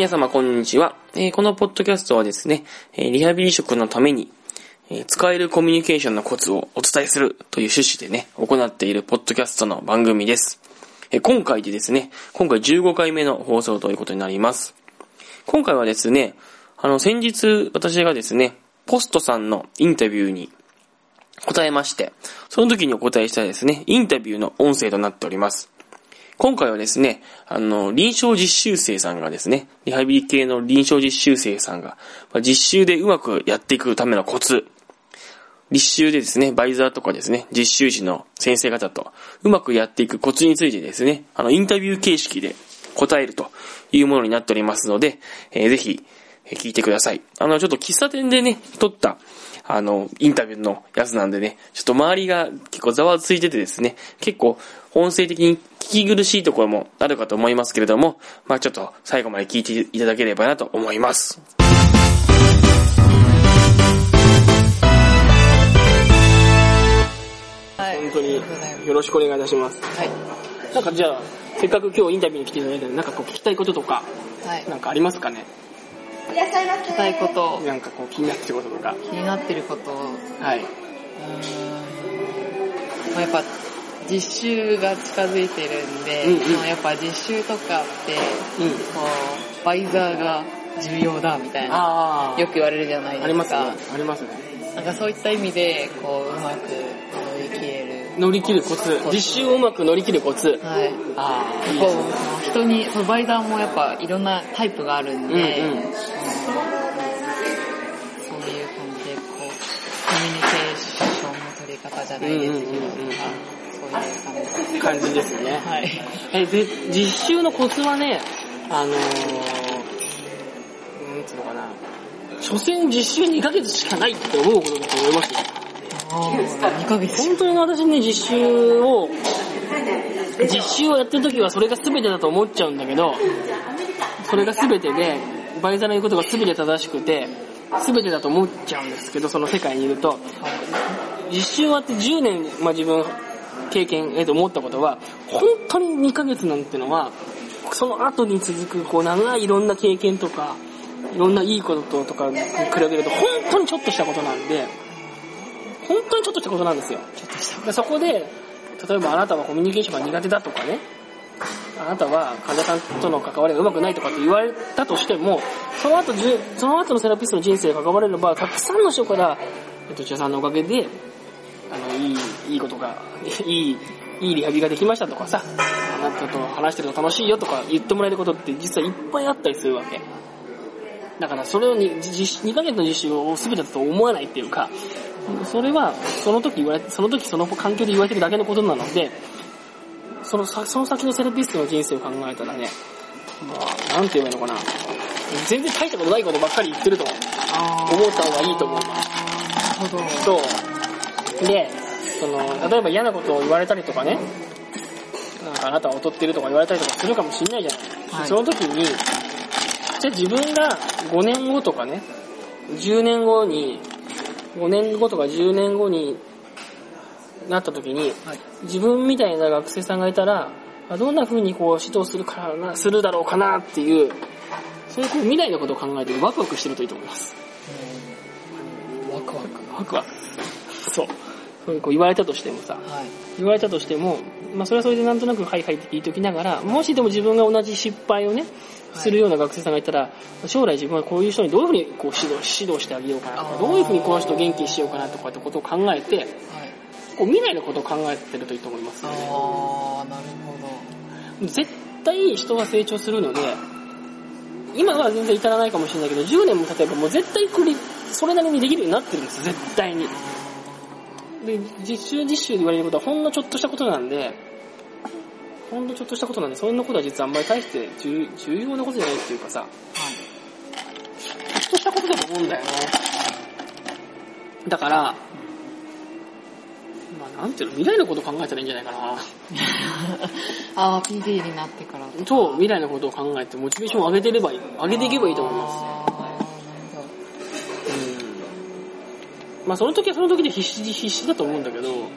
皆様こんにちは。えーこのポッドキャストはですね、えーリハビリ職のために、えー使えるコミュニケーションのコツをお伝えするという趣旨でね、行っているポッドキャストの番組です。え今回でですね、今回15回目の放送ということになります。今回はですね、あの、先日私がですね、ポストさんのインタビューに答えまして、その時にお答えしたですね、インタビューの音声となっております。今回はですね、あの、臨床実習生さんがですね、リハビリ系の臨床実習生さんが、実習でうまくやっていくためのコツ、立習でですね、バイザーとかですね、実習時の先生方とうまくやっていくコツについてですね、あの、インタビュー形式で答えるというものになっておりますので、えーぜひ、聞いてください。あの、ちょっと喫茶店でね、撮った、あの、インタビューのやつなんでね、ちょっと周りが結構ざわついててですね、結構音声的に聞き苦しいところもあるかと思いますけれども、まあちょっと最後まで聞いていただければなと思います。はい。本当によろしくお願いいたします。はい。なんかじゃあ、せっかく今日インタビューに来ていただいたので、なんかこう聞きたいこととか、はい。なんかありますかね？聞きたいこと、なんかこう気になってることとか。気になってること、うはい。ーん。まあやっぱ、実習が近づいてるんで、うんうんまあやっぱ実習とかって、うん。こう、バイザーが重要だみたいな。よく言われるじゃないですか。ありますね。ありますね。なんかそういった意味で、こう、うまく乗り切れる。乗り切るコツ。実習をうまく乗り切るコツ。はい。ああ、いいね。人に、そのバイザーもやっぱいろんなタイプがあるんで、うんうんそういう感じで、こう、コミュニケーションの取り方じゃないですけど、うんうんうんうんそういう感じで。感じですね。はい。え、で、実習のコツはね、あのー、なんつうのかな。所詮実習2ヶ月しかないって思うことだと思いますよ。2ヶ月。本当に私ね、実習を、実習をやってる時はそれが全てだと思っちゃうんだけど、それが全てで、バイザーの言うことが全て正しくて、全てだと思っちゃうんですけど、その世界にいると、実習終わって10年、まあ自分、経験、えと思ったことは、本当に2ヶ月なんてのは、その後に続く、こう、長いいろんな経験とか、いろんないいこととかに比べると、本当にちょっとしたことなんで、本当にちょっとしたことなんですよ。でそこで、例えばあなたはコミュニケーションが苦手だとかね、あなたは患者さんとの関わりがうまくないとかって言われたとしても、その後その後のセラピストの人生に関われれば、たくさんの人から、えっと、千代さんのおかげで、あの、いい、いいことが、いい、いいリハビリができましたとかさ、あなたと話してると楽しいよとか言ってもらえることって実はいっぱいあったりするわけ。だからそれをに実2ヶ月の実習を全てだと思わないっていうか、それはその時言われて、その時その環境で言われてるだけのことなので、そのさその先のセラピストの人生を考えたらね、まあ、なんて言えばいいのかな。全然大したことないことばっかり言ってると思った方がいいと思う。なるほど。そう。で、その、例えば嫌なことを言われたりとかね、なんかあなたは劣ってるとか言われたりとかするかもしれないじゃない。はいその時に、じゃあ自分が5年後とかね、10年後に、5年後とか10年後になった時に、はい。自分みたいな学生さんがいたら、あどんな風にこう指導するからな、するだろうかなっていう、そういうこう未来のことを考えてワクワクしてるといいと思います。ワクワク。ワクワク。そう。いうこう言われたとしてもさ、はい。言われたとしても、まあそれはそれでなんとなくはいはいって言いときながら、もしでも自分が同じ失敗をね、するような学生さんがいたら、将来自分はこういう人にどういうふうにこう指導指導してあげようかなとか、どういうふうにこの人を元気にしようかなとかってことを考えて、はい。こう未来のことを考えてるといいと思いますよね。あー、なるほど。絶対人は成長するので、今は全然至らないかもしれないけど、10年も例えばもう絶対これ、それなりにできるようになってるんです、絶対に。で、実習実習で言われることはほんのちょっとしたことなんで、ほんのちょっとしたことなんで、そんなことは実はあんまり大して重重要なことじゃないっていうかさ、ちょっとしたことだと思うんだよね。だから、まあなんていうの、未来のこと考えたらいいんじゃないかな。あー、PD になってから。と、未来のことを考えて、モチベーションを上げてればいい、上げていけばいいと思います。あーなるほうん。まあ、その時はその時で必死、必死だと思うんだけど、うん、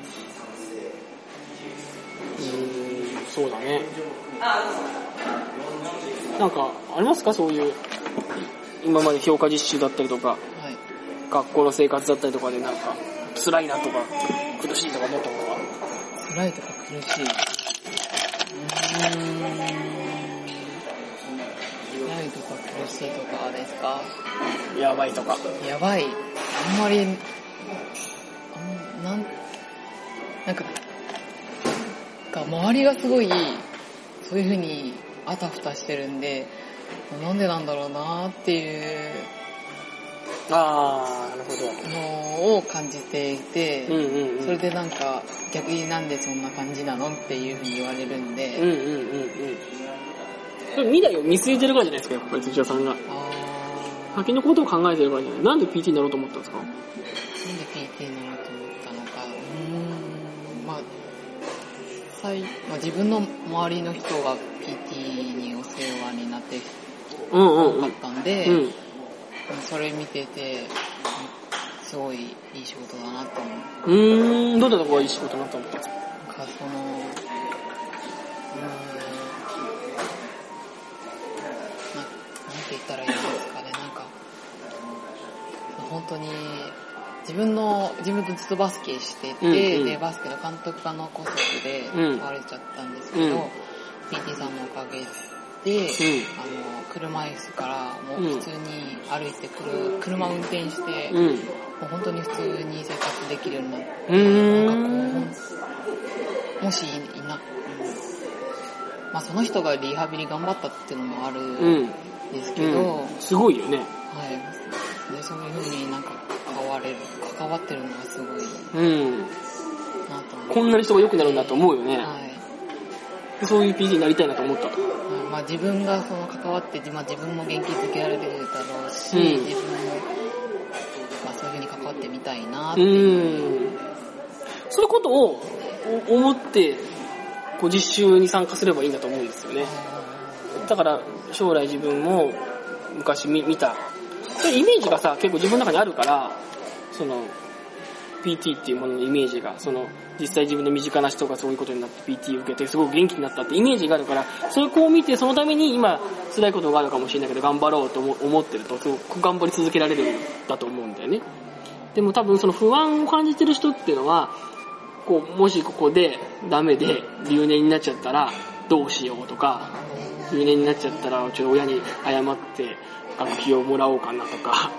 そうだね。なんか、ありますか？そういう、今まで評価実習だったりとか、はい。学校の生活だったりとかでなんか、辛いなとか、苦しいとか思ったことは？辛いとか苦しい。うーん。辛いとか苦しいとかですか？やばいとか。やばい。あんまり、なん、なんか、が周りがすごい、そういう風にあたふたしてるんで、なんでなんだろうなっていうあー、なるほど。のを感じていて。それでなんか逆になんでそんな感じなのっていう風に言われるんで、うんうんうんうん。それ未来を見据えてるからじゃないですか、やっぱり土屋さんが。あ先のことを考えてるからじゃない。なんで PT になろうと思ったんですか？ーなんで PT になろうと最まあ、自分の周りの人が PT にお世話になってうんうんうん多かっ。たんで、うん。それ見てて、すごいいい仕事だなと思う。うーん、どんなとこがいい仕事になったんですかなんかその、うーん、な、なんて言ったらいいんですかね、なんか、本当に、自分の、自分とずっとバスケしてて、うんうんで、バスケの監督がのコスでうん買われちゃったんですけど、うん PT さんのおかげで、うん。あの、車椅子からもう普通に歩いてくる、車運転して、うん。もう本当に普通に生活できるようになって、なんん。かこう、もしいな、うんまあその人がリハビリ頑張ったっていうのもあるうんん。ですけど、うん。すごいよね。はい。で、そういう風になんか関われる、関わってるのがすごいうん。なと思って。こんなに人が良くなるんだと思うよね。はい。そういう PT になりたいなと思った。はいまあ自分がその関わって、まあ自分も元気づけられてるだろうし、うん自分も、まあそういう風に関わってみたいなっうていう。ーん。そういうことをお思って、こう実習に参加すればいいんだと思うんですよね。だから将来自分も昔見見た、そういうイメージがさ、結構自分の中にあるから、その、PT っていうもののイメージが、その、実際自分の身近な人がそういうことになって PT を受けてすごく元気になったってイメージがあるから、それをこう見てそのために今辛いことがあるかもしれないけど頑張ろうと思思ってると、すごく頑張り続けられるんだと思うんだよね。でも多分その不安を感じてる人っていうのは、こう、もしここでダメで留年になっちゃったらどうしようとか、留年になっちゃったらちょっと親に謝って学費をもらおうかなとか、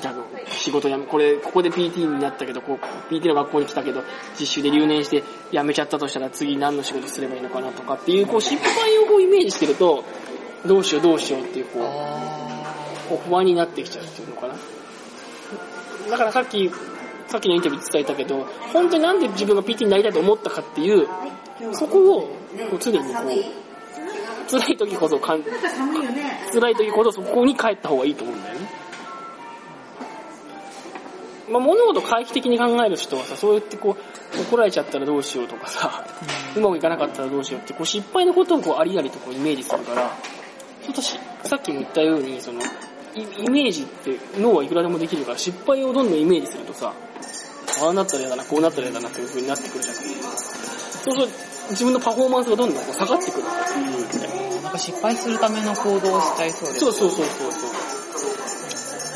じ ゃあ仕事やめ、これ、ここで PT になったけど、こう、PT の学校に来たけど、実習で留年して辞めちゃったとしたら次何の仕事すればいいのかなとかっていう、こう、失敗をこうイメージしてると、どうしようどうしようっていう、こう、あこう不安になってきちゃうっていうのかな。だからさっき、さっきのインタビューで伝えたけど、本当になんで自分が PT になりたいと思ったかっていう、そこをこう常にこう、辛い時こそかん、辛い時ほどそこに帰った方がいいと思うんだよね。まあ、物事を回避的に考える人はさ、そうやってこう、怒られちゃったらどうしようとかさ、うまくいかなかったらどうしようって、こう失敗のことをこうありありとこうイメージするから、ちょっとしさっきも言ったように、その、イイメージって脳はいくらでもできるから、失敗をどんどんイメージするとさ、ああなったら嫌だな、こうなったら嫌だなという風になってくるじゃないそうすると、自分のパフォーマンスがどんどん下がってくるっていうみたいな。んか失敗するための行動をしちゃいそうです。そうそうそうそうそ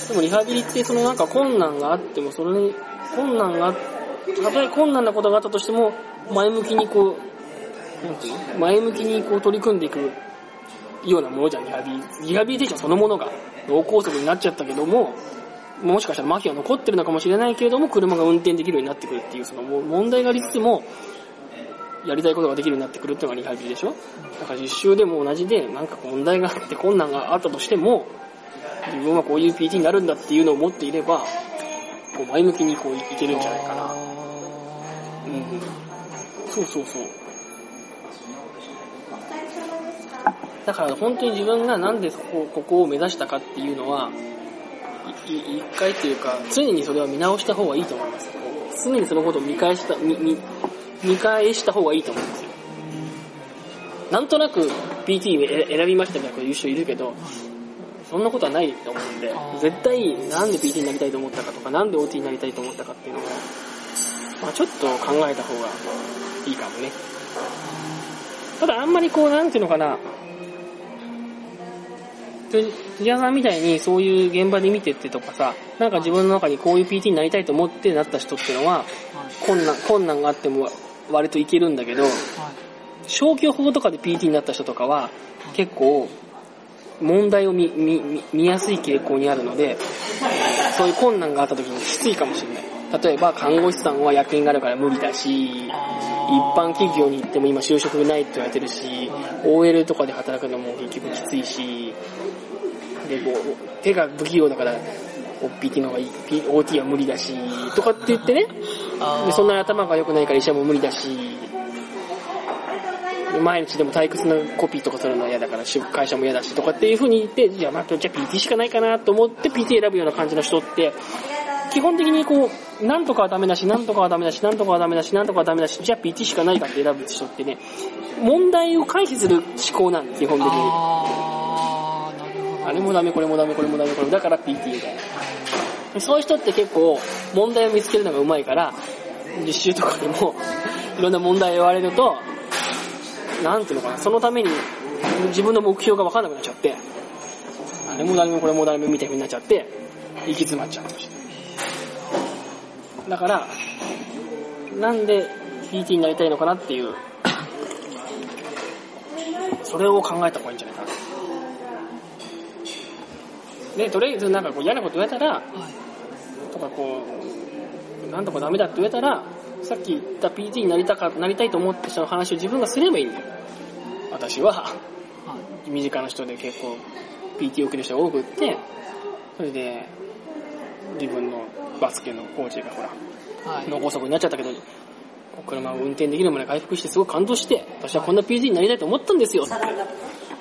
う。でもリハビリってそのなんか困難があっても、それに、困難があ、たとえ困難なことがあったとしても、前向きにこう、なんていうの？前向きにこう取り組んでいくようなものじゃん、リハビリ。リハビリテーションそのものが脳梗塞になっちゃったけども、もしかしたら麻痺は残ってるのかもしれないけれども、車が運転できるようになってくるっていう、そのも問題がありつつも、やりたいことができるようになってくるっていうのがリハビリでしょ？だから実習でも同じで、なんか問題があって困難があったとしても、自分はこういう PT になるんだっていうのを持っていれば、こう前向きにこういけるんじゃないかな。うん。そうそうそう。だから本当に自分がなんでここここを目指したかっていうのは、いい一回っていうか、常にそれは見直した方がいいと思います。常にそのことを見返した、見、見、見返した方がいいと思うんですよ。なんとなく PT を選びましたみたいないう人いるけど、そんなことはないと思うんで絶対なんで PT になりたいと思ったかとか、なんで OT になりたいと思ったかっていうのを、まあちょっと考えた方がいいかもね。ただあんまりこう、なんていうのかな、辻谷さんみたいにそういう現場で見てってとかさ、なんか自分の中にこういう PT になりたいと思ってなった人っていうのは、はい。困難、困難があっても割といけるんだけど、はい。消去法とかで PT になった人とかは、結構、問題を見、見、見見やすい傾向にあるので、そういう困難があった時にきついかもしれない。例えば、看護師さんは役員があるから無理だし、一般企業に行っても今就職ないって言われてるし、OL とかで働くのも結局きついし、で、こう、手が不器用だから、おっぴきの方がいい、OT は無理だし、とかって言ってね、でそんなに頭が良くないから医者も無理だし、で毎日でも退屈なコピーとかするのは嫌だから、し会社も嫌だしとかっていう風に言って、じゃあまあ、じゃあ PT しかないかなと思って PT 選ぶような感じの人って、基本的にこう、なんとかはダメだし、なんとかはダメだし、なんとかはダメだし、なんとかはダメだし、じゃあ PT しかないかって選ぶ人ってね、問題を回避する思考なんです、基本的に。あ、れもダメ、これもダメ、これもダメ、これもだから PT みたいな。そういう人って結構問題を見つけるのが上手いから、実習とかでも いろんな問題を言われると、なんていうのかな、そのために自分の目標が分かんなくなっちゃって、あれもダメ、これもダメみたいになっちゃって、行き詰まっちゃう。だから、なんで PT になりたいのかなっていう、それを考えた方がいいんじゃない？で、とりあえずなんかこう嫌なこと言われたら、はい。とかこう、なんとかダメだって言われたら、さっき言った PT になりたか、なりたいと思ってその話を自分がすればいいんだよ。私は、はい。身近な人で結構 PT を受ける人が多くって、それで、自分のバスケのコーチがほら、はい。脳梗塞になっちゃったけど、車を運転できるまで回復してすごく感動して、私はこんな PT になりたいと思ったんですよって。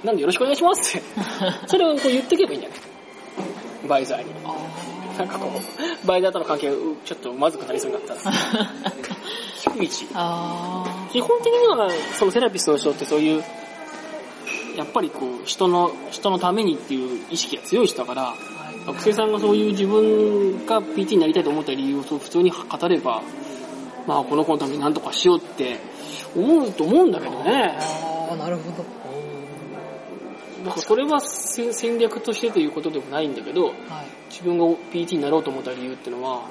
なんでよろしくお願いしますって。それをこう言ってけばいいんじゃない？バイザーに。あなんかこう、バイザーとの関係ちょっとまずくなりそうになったら。ー。低い基本的には、そのセラピストの人ってそういう、やっぱりこう、人の、人のためにっていう意識が強い人だから。学生さんがそういう自分が PT になりたいと思った理由を普通に語れば、まあこの子のために何とかしようって思うと思うんだけどね。あー、なるほど。だからそれは戦戦略としてということでもないんだけど、はい。自分が PT になろうと思った理由っていうのは、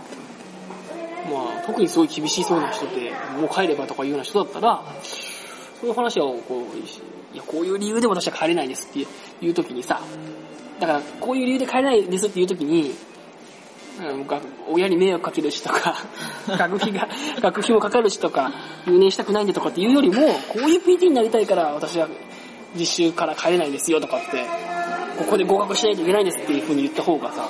まあ特にすごい厳しそうな人で、もう帰ればとかいうような人だったら、そういう話をこう、いや、こういう理由で私は帰れないですっていう時にさ、だからこういう理由で帰れないですっていう時に、うんが親に迷惑かけるしとか、学費が、学費もかかるしとか、留年したくないんでとかっていうよりも、こういう PT になりたいから私は実習から帰れないですよとかって、ここで合格しないといけないんですっていう風に言った方がさ、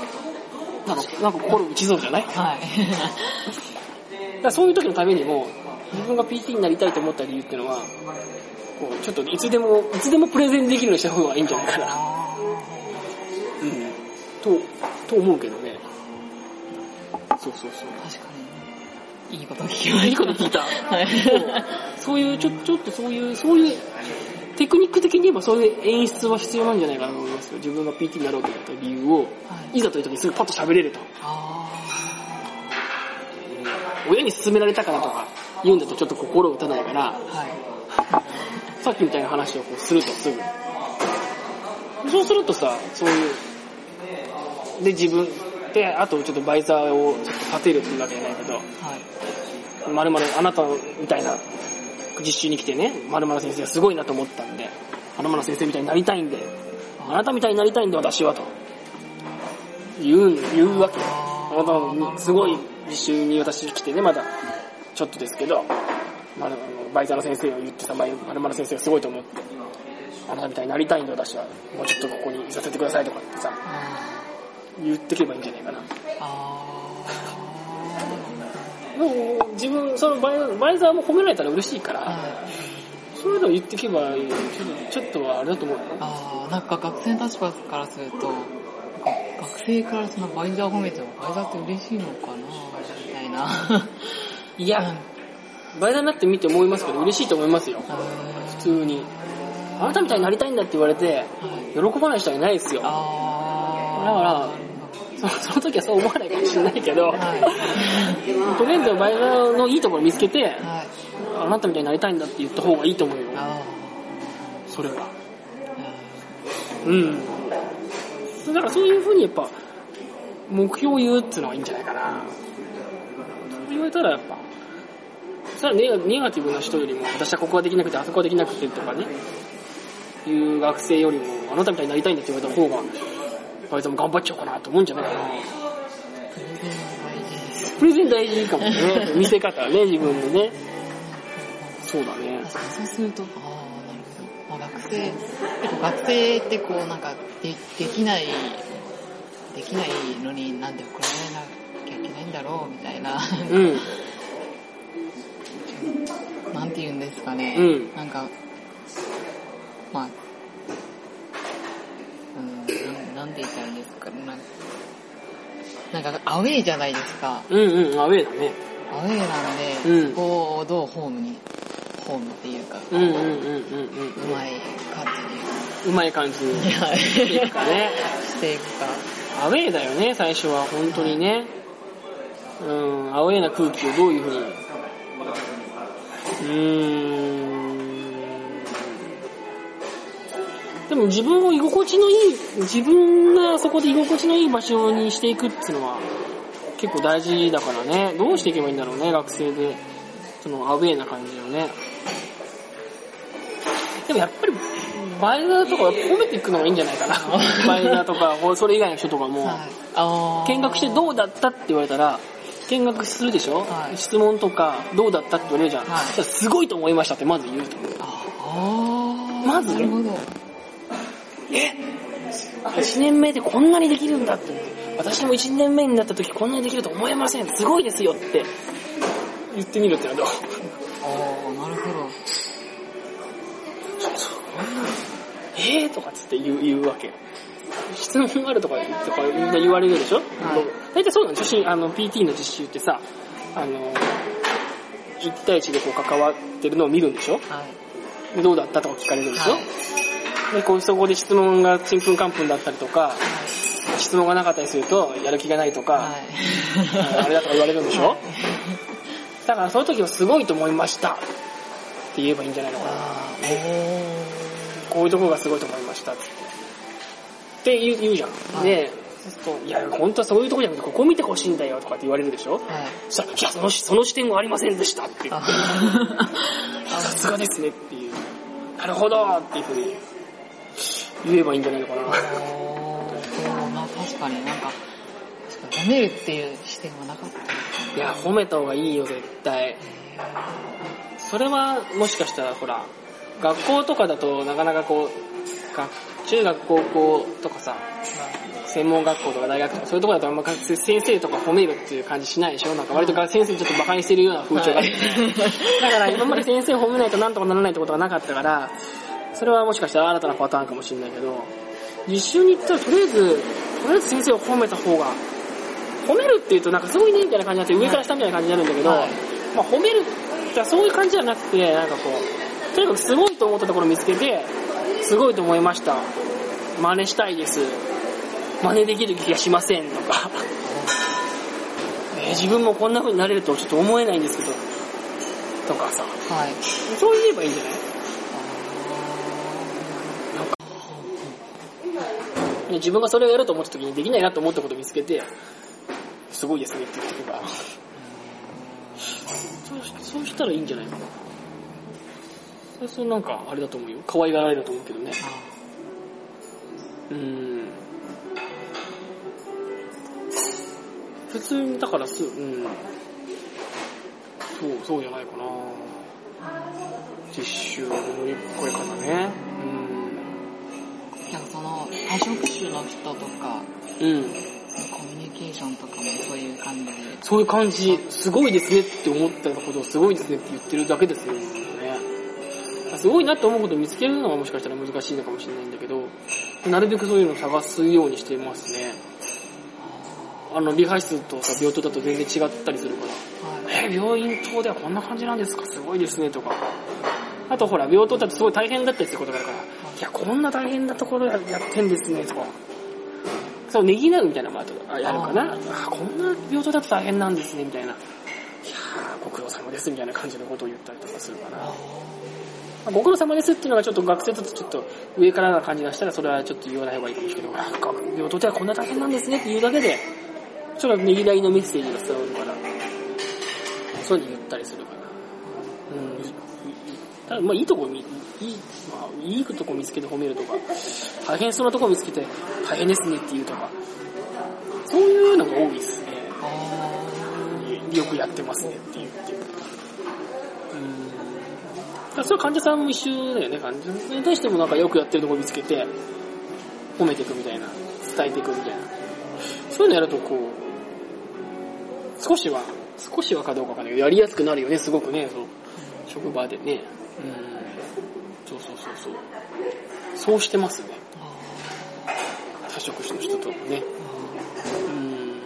なんか、なんか心打ちそうじゃない？はい。らそういう時のためにも、自分が PT になりたいと思った理由っていうのは、こう、ちょっといつでも、いつでもプレゼンできるようにした方がいいんじゃないかな。あうん。と、と思うけどね。そうそうそう。ー確かに。いいこと聞きました。いいこと聞いた。はい。そういう、ちょ、ちょっとそういう、そういう、テクニック的に言えばそういう演出は必要なんじゃないかなと思いますよ。自分が PT になろうと思った理由を、はい。いざという時にすぐパッと喋れると。あ親に勧められたからとか言うんだとちょっと心打たないから、ー。はい。さっきみたいな話をこうするとすぐ。そうするとさ、そういう、で自分、で、あとちょっとバイザーをちょっと立てるっていうわけじゃないけど、はい。まるまるあなたみたいな実習に来てね、まるまる先生がすごいなと思ったんで、まるまる先生みたいになりたいんで、あなたみたいになりたいんで私はと。言う、言うわけ。あなたのすごい実習に私来てね、まだちょっとですけど、まあのバイザーの先生を言ってたまるまる先生がすごいと思って、あなたみたいになりたいんで私は、もうちょっとここにいさせてくださいとかってさ、言ってけばいいんじゃないかな。もう自分、そのバイバイザーも褒められたら嬉しいから。そういうの言ってけば、ちょっと、ちょっとはあれだと思うよ。あー、なんか学生の立場からすると、学生からそのバイザー褒めてもバイザーって嬉しいのかなみたいな。いや、バイザーになってみて思いますけど、嬉しいと思いますよ。普普通に。あなたみたいになりたいんだって言われて、はい。喜ばない人はいないですよ。だかあら、そその時はそう思わないかもしれないけど。とりあえずバイザーのいいところ見つけて、はい。あなたみたいになりたいんだって言った方がいいと思うよ。あそれは。うん。だからそういうふうにやっぱ、目標を言うっていうのはいいんじゃないかな。そう言われたらやっぱ、それはネガネガティブな人よりも、私はここができなくて、あそこができなくてとかね、いう学生よりも、あなたみたいになりたいんだって言われた方が、バイトも頑張っちゃおうかなと思うんじゃないかな。プレゼン大事かもね。見せ方ね、自分でね。そうだね。そうすると、ああ、なるほど。まあ、学生、学生ってこう、なんか、で、できない、できないのになんで怒られなきゃいけないんだろう、みたいな、うん。なんて言うんですかね。うんなんか、まあ、いですかね。なんか、アウェイじゃないですか。うんうん、アウェーだね。アウェイなんで、うんそこをどうホームに、ホームっていうか、うんうんうんうんうん。うまい感うまい感じにい。していくかね。していくか。アウェーだよね、最初は、本当にね。うん、アウェーな空気をどういうふうに。うーん。でも自分を居心地のいい、自分がそこで居心地のいい場所にしていくっていうのは結構大事だからね。どうしていけばいいんだろうね、学生で。そのアウェーな感じをね。でもやっぱり、バイザーとか褒めていくのがいいんじゃないかな。バイザーとか、それ以外の人とかも。見学してどうだったって言われたら、見学するでしょ、はい質問とか、どうだったって言われるじゃん。はいすごいと思いましたってまず言うとまず？なるほど。え ?1 年目でこんなにできるんだって。私も1年目になった時こんなにできると思えません。すごいですよって言ってみるってのはどう？あーなるほど。えー？とかつって言う言うわけよ。質問があるとかとかみんな言われるでしょ、大体そうなんですよ。あの PT の実習ってさ、あの、1対1でこう関わってるのを見るんでしょ？はい。でどうだったとか聞かれるんでしょ、はいで、こうそこで質問がちんぷんかんぷんだったりとか、質問がなかったりすると、やる気がないとか、はい。あれだとか言われるんでしょ、はいだからそういう時はすごいと思いましたって言えばいいんじゃないのかな。こういうところがすごいと思いましたって。って言う言うじゃん。はいで、いや、本当はそういうところじゃなくて、ここ見てほしいんだよとかって言われるでしょ？はい。そしたら、いや、その、その視点はありませんでしたっていう。あさすがですねっていう。なるほどっていうふうに言えばいいんじゃないのかな。おーそうな、確かになんか、確かに褒めるっていう視点はなかった。いや、褒めた方がいいよ、絶対。それは、もしかしたら、ほら、学校とかだとなかなかこう、が中学、高校とかさ、専門学校とか大学とかそういうところだとあんま先生とか褒めるっていう感じしないでしょ？なんか割と先生ちょっと馬鹿にしてるような風潮があって、だから今まで先生褒めないとなんとかならないってことがなかったから、それはもしかしたら新たなパターンかもしれないけど、実習に行ったらとりあえず、とりあえず先生を褒めた方が、褒めるって言うとなんかすごいねみたいな感じになって上から下みたいな感じになるんだけど、はいまあ褒めるってそういう感じじゃなくて、なんかこう、とにかくすごいと思ったところを見つけて、すごいと思いました。真似したいです。真似できる気がしませんとか、えー自分もこんな風になれるとちょっと思えないんですけど、とかさ、はい。そう言えばいいんじゃない？ね自分がそれをやると思った時にできないなと思ったことを見つけて、すごいですねって言ってけば、そうしたらいいんじゃないかな。それなんかあれだと思うよ。可愛がられると思うけどね。うーん。普通に、だからす、うん。そう、そうじゃないかな。実習の乗り越え方ね。なんの、多職種の人とか、うん。うん。コミュニケーションとかもそういう感じで、そういう感じ、すごいですねって思ったことをすごいですねって言ってるだけですよね。すごいなって思うことを見つけるのはもしかしたら難しいのかもしれないんだけど、なるべくそういうのを探すようにしてますね。あの、リハ室とさ、病棟だと全然違ったりするから。はい。え、病院棟ではこんな感じなんですか？すごいですね、とか。あとほら、病棟だとすごい大変だったりすることがあるから、いや、こんな大変なところややってんですね、とか。そう、ねぎらうみたいなのもあとあやるかな。ああこんな病棟だと大変なんですね、みたいな。いやー、ご苦労様です、みたいな感じのことを言ったりとかするかな。まあご苦労様ですっていうのがちょっと学生だとちょっと上からな感じがしたらそれはちょっと言わない方がいいかもしれないけど、あ学業とてはこんな大変なんですねって言うだけで、それはねぎらいのメッセージが伝わるから、そういうの言ったりするから。うん。ただまあいいとこ見、いい、まあいいとこ見つけて褒めるとか、大変そうなとこ見つけて大変ですねって言うとか、そういうのが多いですね。あよくやってますねって言って。うん。それは患者さんも一緒だよね。患者さんに対してもなんかよくやってるとこ見つけて、褒めていくみたいな、伝えていくみたいな。そういうのやるとこう、少しは、少しはかどうかわかんないけど、やりやすくなるよね、すごくね、そう。職場でね。うん。そうそうそうそう。してますね。あ他職種の人ともね。あうん。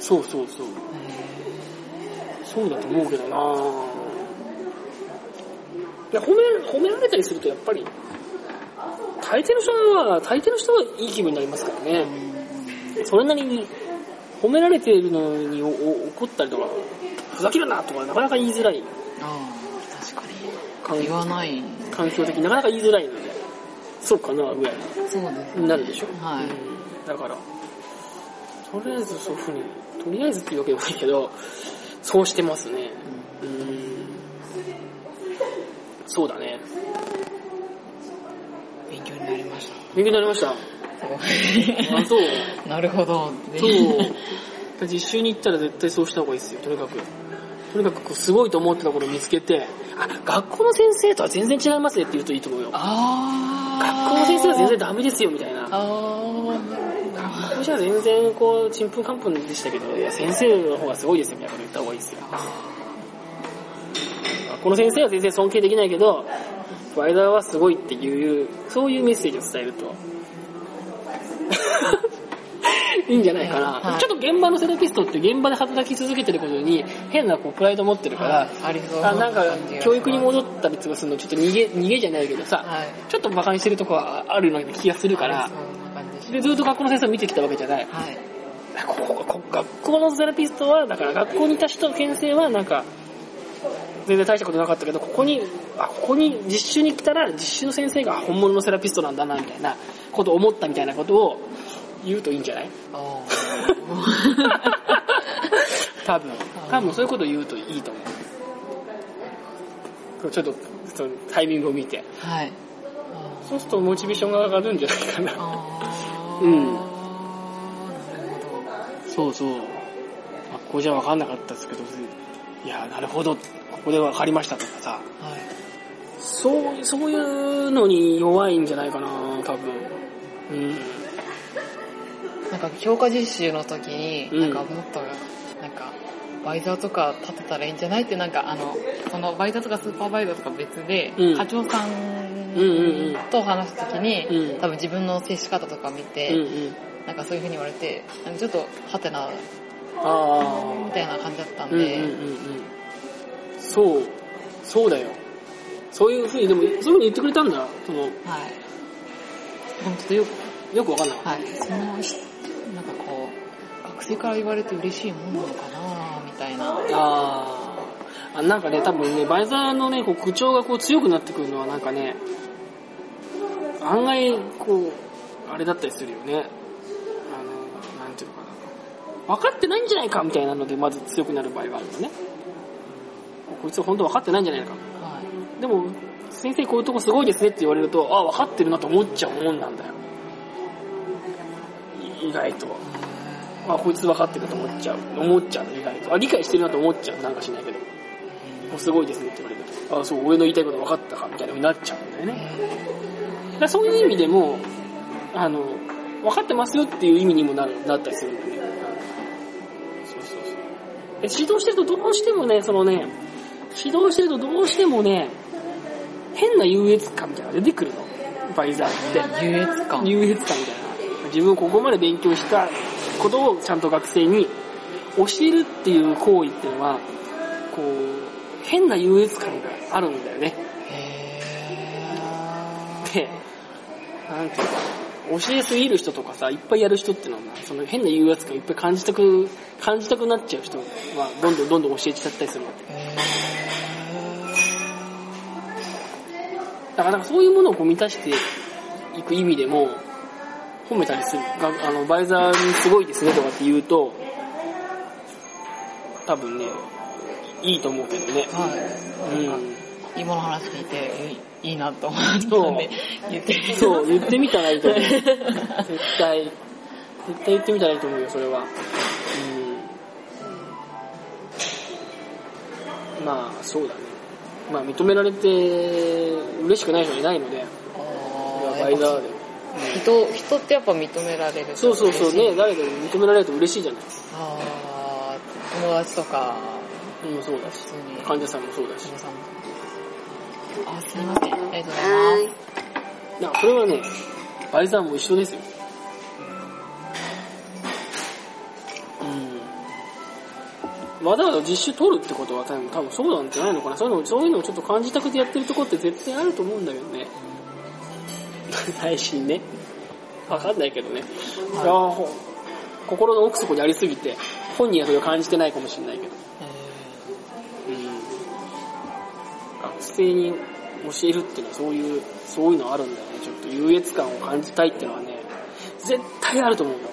そうそうそうそう。だと思うけどなぁ。いや褒め、褒められたりするとやっぱり、大抵の人は、大抵の人はいい気分になりますからね。それなりに、褒められているのに怒ったりとか、ふざけるなとかなかなか言いづらいあ言わない環境的になかなか言いづらいので、そうかなぐらいそうですになるでしょ。はいうんだから、とりあえずそういうふうに、とりあえずっていうわけでもないけど、そうしてますね。うんそうだね。勉強になりました勉強になりました。あ、そう。なるほどそう。実習に行ったら絶対そうした方がいいですよ、とにかく。とにかくこうすごいと思ってたことを見つけて、あ、学校の先生とは全然違いますねって言うといいと思うよ。あ学校の先生は全然ダメですよ、みたいな。ああ学校じゃ全然こう、ちんぷんかんぷんでしたけど、いや、先生の方がすごいですよ、みたいなこと言った方がいいですよ。学校の先生は全然尊敬できないけど、ワイダーはすごいっていう、そういうメッセージを伝えると。いいんじゃないかな、はい。ちょっと現場のセラピストって現場で働き続けてることに変なこうプライド持ってるから、ありそう。あなんか教育に戻ったりとかするのちょっと逃げ逃げじゃないけどさ、はい。ちょっと馬鹿にしてるとこはあるような気がするからでずっと学校の先生を見てきたわけじゃない。学校のセラピストは、だから学校にいた人、先生はなんか、全然大したことなかったけど、ここに、あ、ここに実習に来たら、実習の先生が本物のセラピストなんだな、みたいなことを思ったみたいなことを言うといいんじゃない？あ 多分。多分そういうことを言うといいと思う。ちょっと、そのタイミングを見て。ーはいそうするとモチベーションが上がるんじゃないかな。あうんそうそう。学校じゃ分かんなかったですけど、いや、なるほど、ここで分かりましたとかさ、どはいそう、そういうのに弱いんじゃないかな、多分。うん。なんか強化実習の時に、うんなんかもっと、なんか、バイザーとか立てたらいいんじゃないって、なんかあの、そのバイザーとかスーパーバイザーとか別で、うん課長さんと話す時に、うん多分自分の接し方とか見て。なんかそういう風に言われて、ちょっと、ハテナ、あみたいな感じだったんあ。うんうんうんで、うん。そう、そうだよ。そういうふうに、でも、そういうふうに言ってくれたんだ。その、はい。でもちょっとよく、よくわかんなかった。はい、その、なんかこう、学生から言われて嬉しいもんなのかなみたいな。あーあ。なんかね、多分ね、バイザーのね、こう口調がこう強くなってくるのはなんかね、案外、こう、あれだったりするよね。あの、なんていうのかな。分かってないんじゃないかみたいなので、まず強くなる場合があるのね。こいつは本当分かってないんじゃないか。はい。でも、先生こういうとこすごいですねって言われると、あ、分かってるなと思っちゃうもんなんだよ。い意外と。あ、こいつ分かってると思っちゃう。思っちゃう、意外と。あ、理解してるなと思っちゃう。なんかしないけど。もうすごいですねって言われると。あ、そう、俺の言いたいこと分かったかみたいな風になっちゃうんだよね。だそういう意味でも、あの、分かってますよっていう意味にもなる、なったりするんだよね。そうそうそう。で指導してるとどうしてもね、そのね、指導してるとどうしてもね、変な優越感みたいなのが出てくるの。バイザーって。優越感。優越感みたいな。自分ここまで勉強したことをちゃんと学生に教えるっていう行為っていうのは、こう、変な優越感があるんだよね。へで、なんていうか、教えすぎる人とかさ、いっぱいやる人っていうのは、その変な優越感いっぱい感じたく、感じたくなっちゃう人は、どんどんどんどん教えちゃったりするわけ。だからそういうものをこう満たしていく意味でも、褒めたりする。があの、バイザーにすごいですねとかって言うと、多分ね、いいと思うけどね。はい。うん。今の話聞いて、いいいなと思ったんで、言ってみそう、言ってみたらいいと思う。絶対、絶対言ってみたらいいと思うよ、それは。うん。まあ、そうだね。まあ、認められて嬉しくない人はいないので、バイザーで。人、人ってやっぱ認められるとそうそうそう、ね、誰でも認められると嬉しいじゃない。あー友達とか、うん、そうだし。患者さんもそうだし。あ、すいません。ありがとうございます。だからそれはね、バイザーも一緒ですよ。うん。わざわざ実習取るってことは多分多分そうなんじゃないのかな。そういうの、そういうのをちょっと感じたくてやってるとこって絶対あると思うんだけどね。配信ね。わかんないけどね。心の奥底にありすぎて、本人はそれを感じてないかもしれないけど。えうん。学生に教えるっていうのはそういう、そういうのあるんだよね。ちょっと優越感を感じたいっていうのはね、絶対あると思うよ。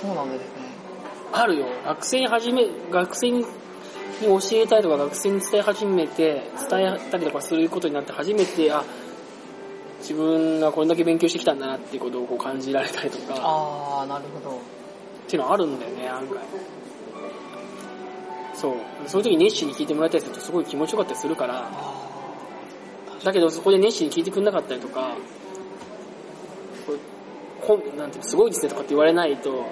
そうなんですね。あるよ。学生に始め、学生に教えたいとか学生に伝え始めて、伝えたりとかすることになって初めて、あ、自分がこれだけ勉強してきたんだなっていうことをこう感じられたりとか、あー、なるほど。っていうのはあるんだよね、案外。そう。そういう時に熱心に聞いてもらったりするとすごい気持ちよかったりするから、あだけどそこで熱心に聞いてくれなかったりとか、こなんてすごいですねとかって言われないと、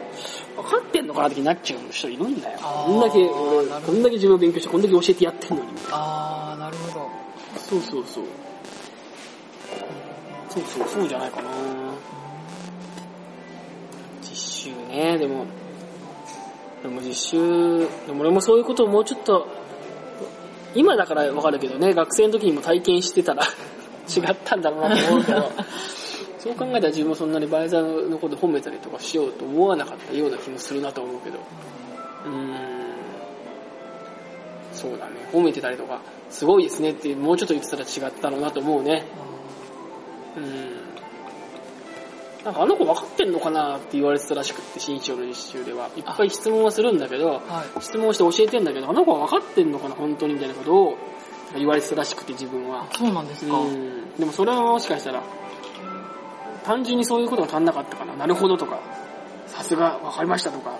分かってんのかなって気になっちゃう人いるんだよ。こんだけ、なるほどこんだけ自分を勉強して、こんだけ教えてやってんのに。ー、あー、なるほど。そうそうそう。そうそう、そうじゃないかな実習ね、でも、でも実習、でも俺もそういうことをもうちょっと、今だからわかるけどね、学生の時にも体験してたら違ったんだろうなと思うけど、そう考えたら自分もそんなにバイザーのこと褒めたりとかしようと思わなかったような気もするなと思うけど。うーん。そうだね。褒めてたりとか、すごいですねってもうちょっと言ってたら違ったろうなと思うね。うん。なんかあの子分かってんのかなって言われてたらしくって、新潮の実習では。いっぱい質問はするんだけど、はい。質問して教えてんだけど、あの子は分かってんのかな本当にみたいなことを言われてたらしくて自分は。そうなんですか。うん。でもそれはもしかしたら、単純にそういうことが足んなかったかな。なるほどとか、さすが分かりましたとか、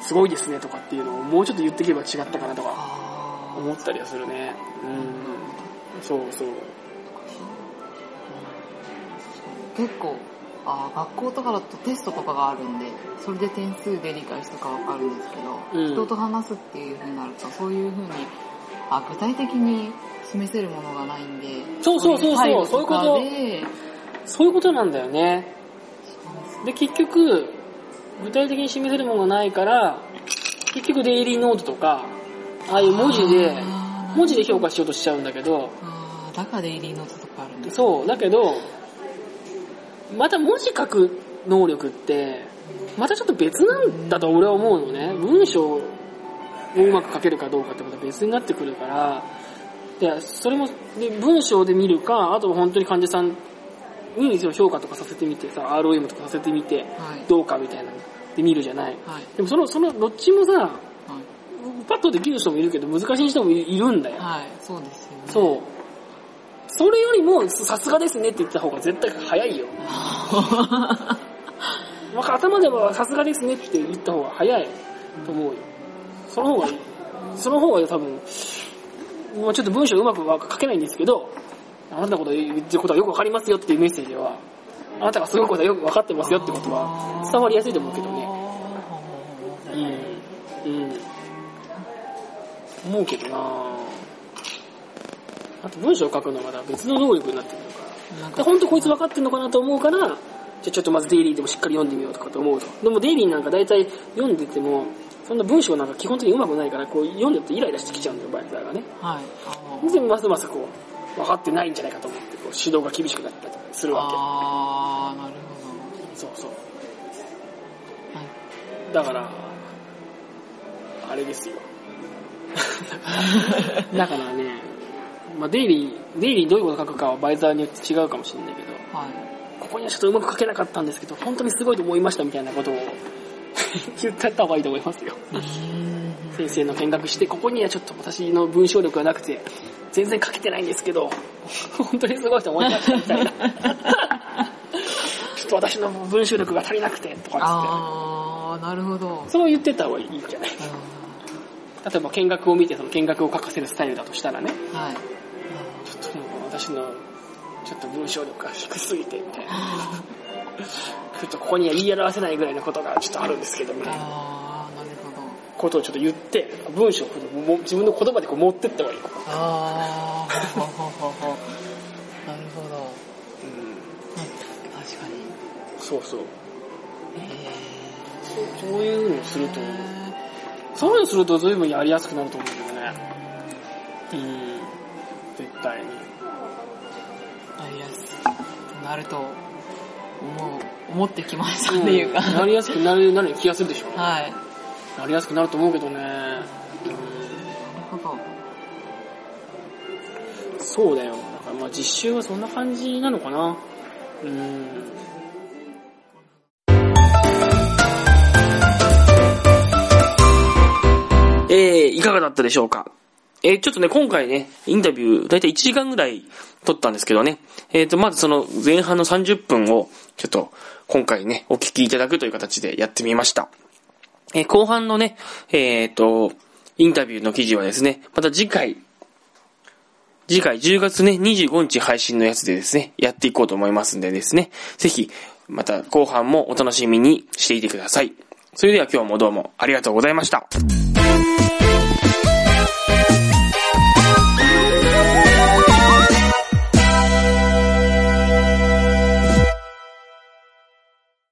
すごいですねとかっていうのをもうちょっと言っていけば違ったかなとかあ思ったりはするね。うん。そうそう。結構、あー学校とかだとテストとかがあるんで、それで点数で理解したかわかるんですけど、うん。人と話すっていう風になると、そういう風に、あ、具体的に示せるものがないんで、そうそうそうそうそういうこと。そういうことなんだよね。で、結局、具体的に示せるものがないから、結局デイリーノートとか、ああいう文字で、文字で評価しようとしちゃうんだけど、あーだからデイリーノートとかあるんですそう、だけど、また文字書く能力って、またちょっと別なんだと俺は思うのね。文章をうまく書けるかどうかってことは別になってくるから、いや、それも、で文章で見るか、あと本当に患者さんにその評価とかさせてみてさ、ROM とかさせてみて、はい。どうかみたいなので見るじゃない。はい。でもその、その、どっちもさ、はい。パッとできる人もいるけど、難しい人もいるんだよ。はい。そうですよね。そう。それよりも、さすがですねって言った方が絶対早いよ。頭ではさすがですねって言った方が早いと思うよ。その方がいい。その方が多分、もうちょっと文章うまくは書けないんですけど、あなたのこと言ってることはよくわかりますよっていうメッセージは、あなたがすごいことはよくわかってますよってことは伝わりやすいと思うけどね。うん。うん。思うけどなあと文章を書くのはまだ別の能力になってくるから。なんで、本当こいつ分かってんのかなと思うから、じゃあちょっとまずデイリーでもしっかり読んでみようとかと思うと。でもデイリーなんか大体読んでても、そんな文章なんか基本的に上手くないから、こう読んでるとイライラしてきちゃうんだよ、バイクがね。はい。あで、ますますこう、分かってないんじゃないかと思って、こう指導が厳しくなったりするわあー、なるほけ。そうそう。ど。はい。だから、あれですよ。だからね、まあ、デイリー、デイリーどういうこと書くかはバイザーによって違うかもしれないけど、はい。ここにはちょっとうまく書けなかったんですけど、本当にすごいと思いましたみたいなことを 言ってった方がいいと思いますよ。先生の見学して、ここにはちょっと私の文章力がなくて、全然書けてないんですけど、本当にすごいと思いましたみたいな。ちょっと私の文章力が足りなくて、とかあー、なるほど。そう言ってった方がいいんじゃない？例えば見学を見て、その見学を書かせるスタイルだとしたらね、うんはい。私の、ちょっと文章力が低すぎて、みたいな。ちょっとここには言い表せないぐらいのことがちょっとあるんですけど、みたいなあー、なるほど。ことをちょっと言って、文章をも自分の言葉でこう持ってった方がいい。あー、ほほほほ。なるほど。うん確かに。そうそう。えそうそういうのをすると、ー。そういうのすると随分やりやすくなると思うんだよね。うん。絶対に。なると思う、思ってきましたっていうか。なりやすくなる、なる気がするでしょ。はい。ななりやすくなると思うけどね。るほど。うん。そうだよ。だからまあ実習はそんな感じなのかな。うん。えー、いかがだったでしょうか？えー、ちょっとね、今回ね、インタビュー、だいたい1時間ぐらい撮ったんですけどね、えーと、まずその前半の30分を、ちょっと、今回ね、お聞きいただくという形でやってみました。えー後半のね、えーと、インタビューの記事はですね、また次回、次回10月ね、25日配信のやつでですね、やっていこうと思いますんでですね、ぜひ、また後半もお楽しみにしていてください。それでは今日もどうもありがとうございました。